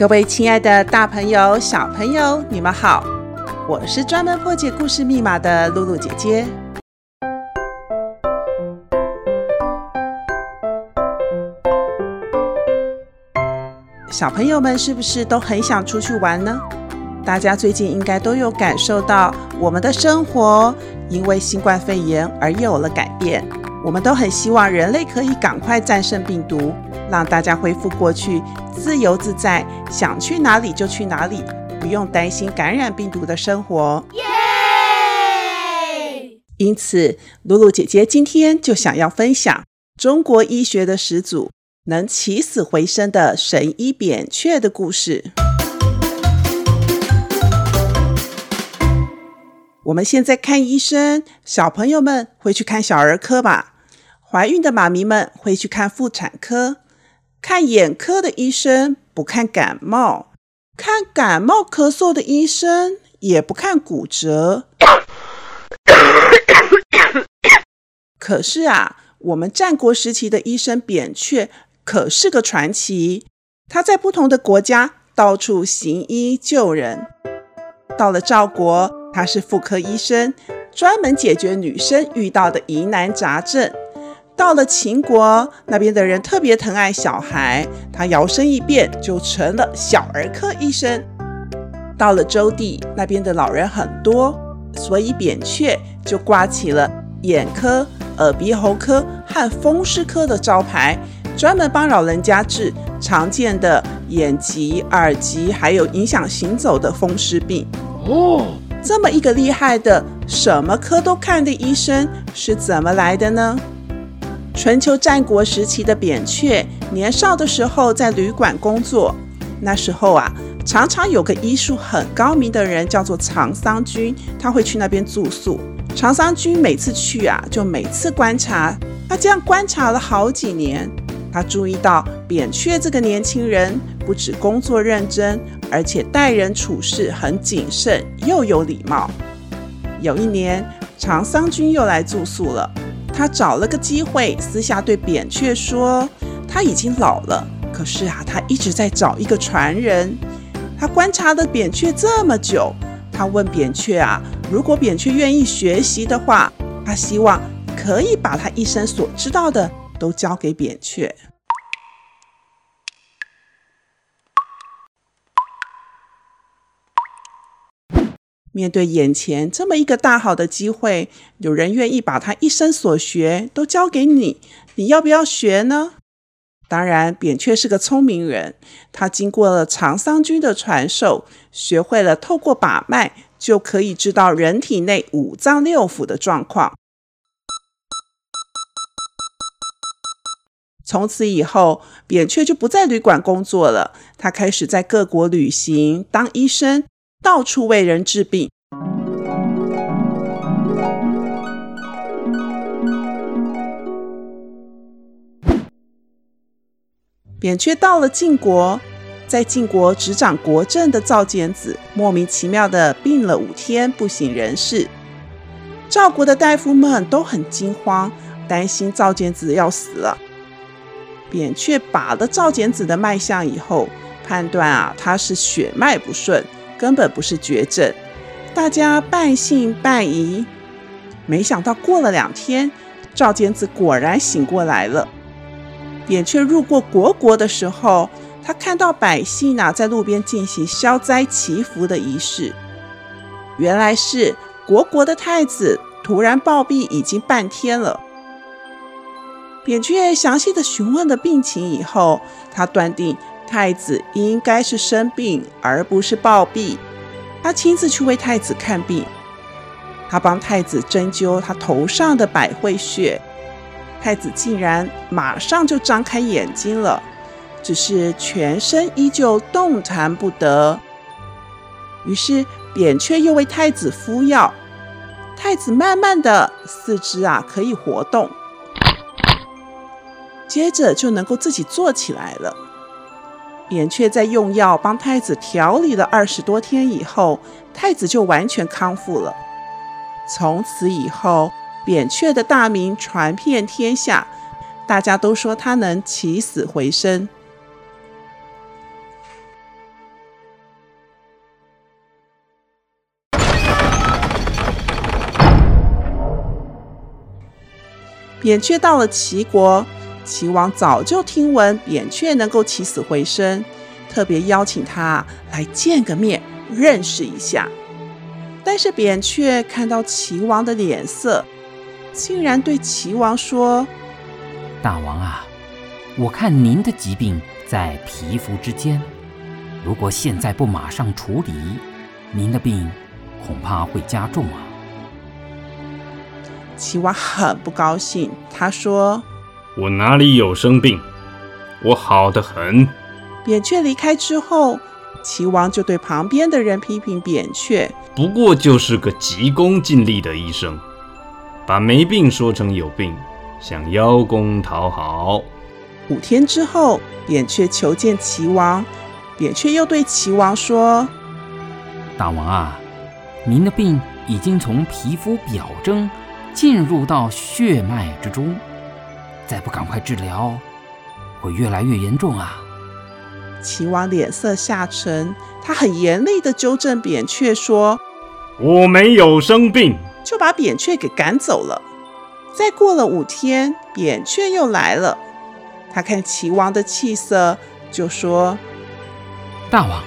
各位亲爱的大朋友、小朋友，你们好！我是专门破解故事密码的露露姐姐。小朋友们是不是都很想出去玩呢？大家最近应该都有感受到，我们的生活因为新冠肺炎而有了改变。我们都很希望人类可以赶快战胜病毒。让大家恢复过去自由自在，想去哪里就去哪里，不用担心感染病毒的生活。耶！因此，露露姐姐今天就想要分享中国医学的始祖能起死回生的神医扁鹊的故事。我们现在看医生，小朋友们会去看小儿科吧？怀孕的妈咪们会去看妇产科。看眼科的医生不看感冒，看感冒咳嗽的医生也不看骨折。可是啊，我们战国时期的医生扁鹊可是个传奇，他在不同的国家到处行医救人。到了赵国，他是妇科医生，专门解决女生遇到的疑难杂症。到了秦国，那边的人特别疼爱小孩，他摇身一变就成了小儿科医生。到了周地，那边的老人很多，所以扁鹊就挂起了眼科、耳鼻喉科和风湿科的招牌，专门帮老人家治常见的眼疾、耳疾，还有影响行走的风湿病。哦，这么一个厉害的什么科都看的医生是怎么来的呢？春秋战国时期的扁鹊，年少的时候在旅馆工作。那时候啊，常常有个医术很高明的人，叫做长桑君，他会去那边住宿。长桑君每次去啊，就每次观察。他这样观察了好几年，他注意到扁鹊这个年轻人不止工作认真，而且待人处事很谨慎，又有礼貌。有一年，长桑君又来住宿了。他找了个机会，私下对扁鹊说：“他已经老了，可是啊，他一直在找一个传人。他观察了扁鹊这么久，他问扁鹊啊，如果扁鹊愿意学习的话，他希望可以把他一生所知道的都交给扁鹊。”面对眼前这么一个大好的机会，有人愿意把他一生所学都交给你，你要不要学呢？当然，扁鹊是个聪明人，他经过了长桑君的传授，学会了透过把脉就可以知道人体内五脏六腑的状况。从此以后，扁鹊就不在旅馆工作了，他开始在各国旅行，当医生。到处为人治病。扁鹊到了晋国，在晋国执掌国政的赵简子莫名其妙的病了五天，不省人事。赵国的大夫们都很惊慌，担心赵简子要死了。扁鹊把了赵简子的脉象以后，判断啊，他是血脉不顺。根本不是绝症，大家半信半疑。没想到过了两天，赵简子果然醒过来了。扁鹊路过国国的时候，他看到百姓啊在路边进行消灾祈福的仪式。原来是国国的太子突然暴毙，已经半天了。扁鹊详细的询问了病情以后，他断定太子应该是生病，而不是暴毙。他亲自去为太子看病，他帮太子针灸他头上的百会穴，太子竟然马上就张开眼睛了，只是全身依旧动弹不得。于是扁鹊又为太子敷药，太子慢慢的四肢啊可以活动。接着就能够自己坐起来了。扁鹊在用药帮太子调理了二十多天以后，太子就完全康复了。从此以后，扁鹊的大名传遍天下，大家都说他能起死回生。扁鹊到了齐国。齐王早就听闻扁鹊能够起死回生，特别邀请他来见个面，认识一下。但是扁鹊看到齐王的脸色，竟然对齐王说：“大王啊，我看您的疾病在皮肤之间，如果现在不马上处理，您的病恐怕会加重啊。”齐王很不高兴，他说。我哪里有生病？我好得很。扁鹊离开之后，齐王就对旁边的人批评扁鹊：不过就是个急功近利的医生，把没病说成有病，想邀功讨好。五天之后，扁鹊求见齐王，扁鹊又对齐王说：大王啊，您的病已经从皮肤表征进入到血脉之中。再不赶快治疗，会越来越严重啊！齐王脸色下沉，他很严厉的纠正扁鹊说：“我没有生病。”就把扁鹊给赶走了。再过了五天，扁鹊又来了。他看齐王的气色，就说：“大王，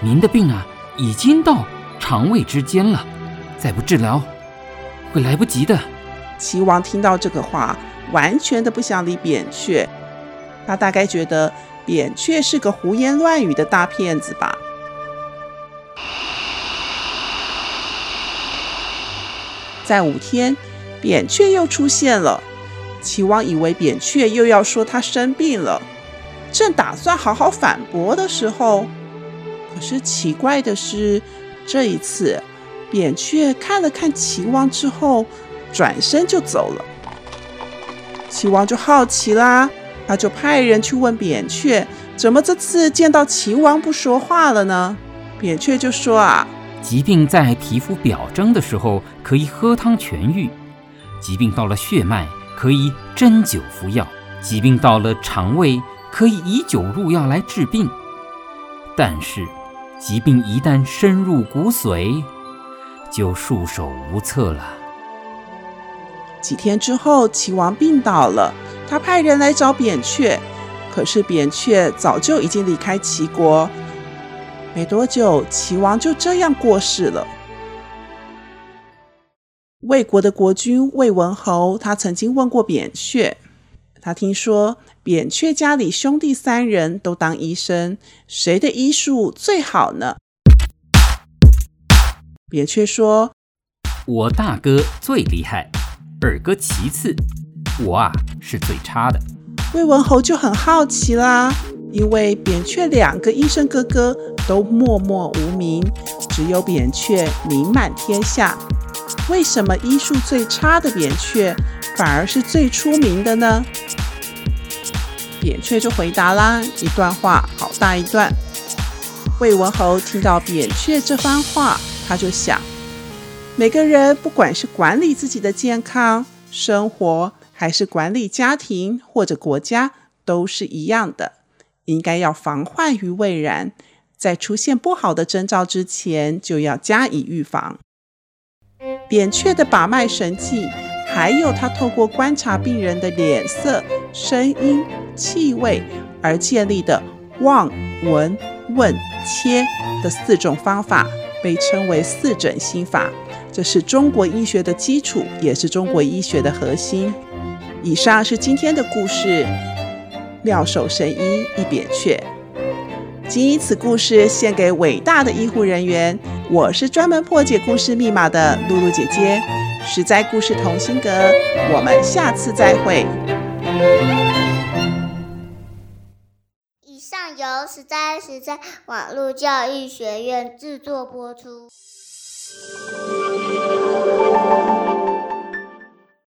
您的病啊，已经到肠胃之间了，再不治疗，会来不及的。”齐王听到这个话。完全的不想理扁鹊，他大概觉得扁鹊是个胡言乱语的大骗子吧。在五天，扁鹊又出现了。齐王以为扁鹊又要说他生病了，正打算好好反驳的时候，可是奇怪的是，这一次扁鹊看了看齐王之后，转身就走了。齐王就好奇啦，他就派人去问扁鹊，怎么这次见到齐王不说话了呢？扁鹊就说啊，疾病在皮肤表征的时候可以喝汤痊愈，疾病到了血脉可以针灸服药，疾病到了肠胃可以以酒入药来治病，但是疾病一旦深入骨髓，就束手无策了。几天之后，齐王病倒了，他派人来找扁鹊，可是扁鹊早就已经离开齐国。没多久，齐王就这样过世了。魏国的国君魏文侯，他曾经问过扁鹊，他听说扁鹊家里兄弟三人都当医生，谁的医术最好呢？扁鹊说：“我大哥最厉害。”二哥其次，我啊是最差的。魏文侯就很好奇啦，因为扁鹊两个医生哥哥都默默无名，只有扁鹊名满天下。为什么医术最差的扁鹊反而是最出名的呢？扁鹊就回答啦，一段话好大一段。魏文侯听到扁鹊这番话，他就想。每个人不管是管理自己的健康、生活，还是管理家庭或者国家，都是一样的，应该要防患于未然，在出现不好的征兆之前，就要加以预防。扁鹊的把脉神技，还有他透过观察病人的脸色、声音、气味而建立的望、闻、问、切的四种方法，被称为四诊心法。这是中国医学的基础，也是中国医学的核心。以上是今天的故事，妙手神医一扁鹊。谨以此故事献给伟大的医护人员。我是专门破解故事密码的露露姐姐，实在故事同心阁，我们下次再会。以上由实在实在网络教育学院制作播出。Thank you.